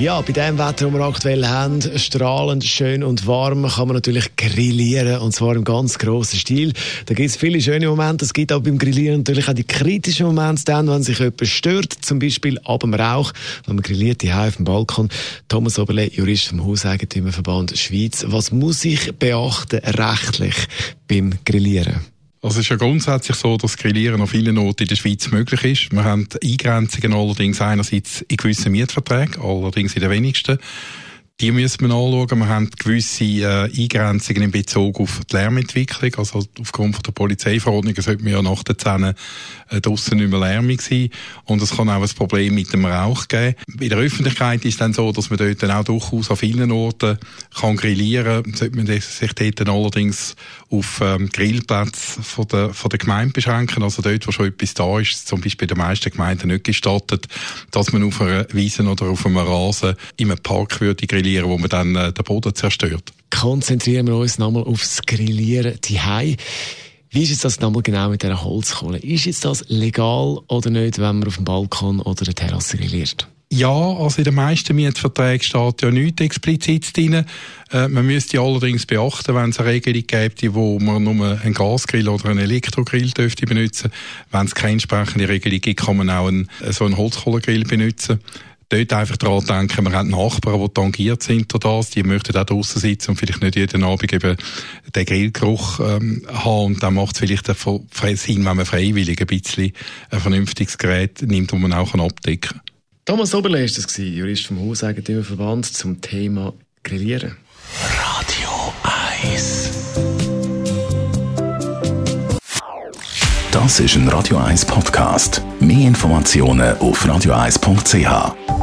Ja, bei dem Wetter, das wir aktuell haben, strahlend, schön und warm, kann man natürlich grillieren und zwar im ganz grossen Stil. Da gibt es viele schöne Momente, es gibt aber beim Grillieren natürlich auch die kritischen Momente, dann, wenn sich jemand stört, zum Beispiel ab dem Rauch, wenn man grilliert, die auf dem Balkon. Thomas Oberle, Jurist vom Hauseigentümerverband Schweiz. Was muss ich beachten rechtlich beim Grillieren? Also es ist ja grundsätzlich so, dass Grillieren an vielen Orten in der Schweiz möglich ist. Wir haben Eingrenzungen allerdings einerseits in gewissen Mietverträgen, allerdings in den wenigsten. Die müssen wir anschauen. Wir haben gewisse äh, Eingrenzungen in Bezug auf die Lärmentwicklung. Also aufgrund von der Polizeiverordnung sollte man ja nach der 10 äh, draussen nicht mehr lärmig sein. Und es kann auch ein Problem mit dem Rauch geben. In der Öffentlichkeit ist es dann so, dass man dort dann auch durchaus an vielen Orten kann grillieren kann. Sollte man sich dort dann allerdings auf ähm, Grillplätze von der, von der Gemeinde beschränken. Also dort, wo schon etwas da ist, zum Beispiel in den meisten Gemeinden nicht gestattet, dass man auf einer Wiese oder auf einem Rasen in einem Park würde grillieren grillieren, wo man dann äh, den Boden zerstört. Konzentrieren wir uns nochmal aufs Grillieren die wie ist jetzt das nochmal genau mit dieser Holzkohle? Ist jetzt das legal oder nicht, wenn man auf dem Balkon oder der Terrasse grilliert? Ja, also in den meisten Mietverträgen steht ja nichts explizit drin. Äh, man müsste allerdings beachten, wenn es eine Regelung gibt, wo man nur einen Gasgrill oder einen Elektrogrill dürfte benutzen. Wenn es keine entsprechende Regelung gibt, kann man auch einen, so einen Holzkohlegrill benutzen dort einfach daran denken, wir haben Nachbarn, die tangiert sind durch das, die möchten auch draußen sitzen und vielleicht nicht jeden Abend eben den Grillgeruch ähm, haben und dann macht es vielleicht Sinn, wenn man freiwillig ein bisschen ein vernünftiges Gerät nimmt, das man auch abdecken kann. Thomas Oberle ist das Jurist vom Hauseigentümerverband zum Thema Grillieren. Radio 1 Das ist ein Radio 1 Podcast. Mehr Informationen auf radio1.ch.